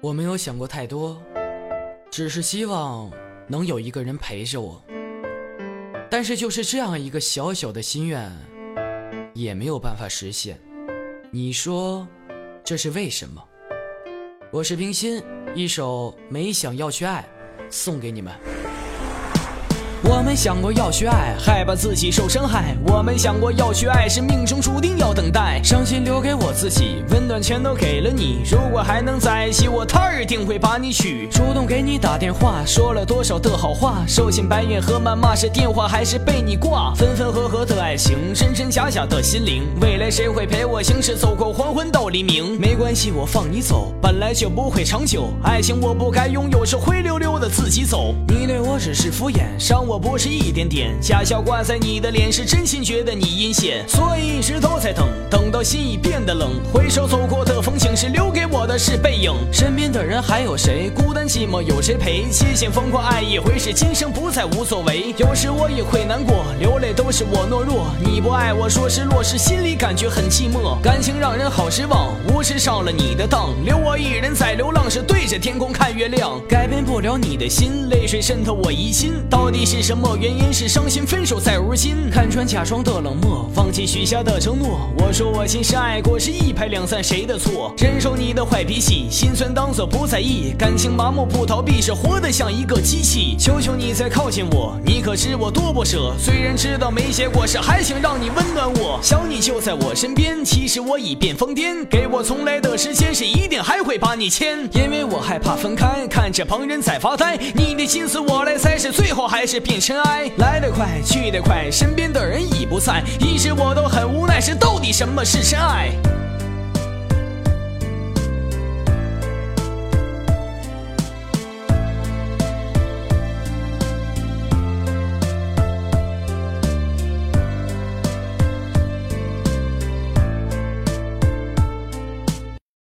我没有想过太多，只是希望能有一个人陪着我。但是就是这样一个小小的心愿，也没有办法实现。你说这是为什么？我是冰心，一首《没想要去爱》送给你们。我没想过要去爱，害怕自己受伤害。我没想过要去爱，是命中注定要等待。伤心留给我自己，温暖全都给了你。如果还能在一起，我他一定会把你娶。主动给你打电话，说了多少的好话，受尽白眼和谩骂，是电话还是被你挂？分分合合的爱情，真真假假的心灵。未来谁会陪我行驶，走过黄昏到黎明？没关系，我放你走，本来就不会长久。爱情我不该拥有，是灰溜溜的自己走。你对我只是敷衍，伤。我不是一点点，假笑挂在你的脸，是真心觉得你阴险，所以一直都在等，等到心已变得冷。回首走过的风景，是留给我的是背影。身边的人还有谁？孤单寂寞有谁陪？谢谢疯狂爱一回，是今生不再无所谓。有时我也会难过，流泪都是我懦弱。你不爱我，说失落是，心里感觉很寂寞。感情让人好失望，无视上了你的当，留我一人在流浪是，对着天空看月亮。改变不了你的心，泪水渗透我疑心，到底是。什么原因是伤心分手在如今？看穿假装的冷漠，放弃许下的承诺。我说我心是爱过，是一拍两散，谁的错？忍受你的坏脾气，心酸当做不在意。感情麻木不逃避，是活得像一个机器。求求你再靠近我，你可知我多不舍？虽然知道没结果，是还想让你温暖我。想你就在我身边，其实我已变疯癫。给我从来的时间，是一定还会把你牵。因为我害怕分开，看着旁人在发呆。你的心思我来猜，是最后还是？变尘埃，来得快，去得快，身边的人已不在，一直我都很无奈，是到底什么是真爱？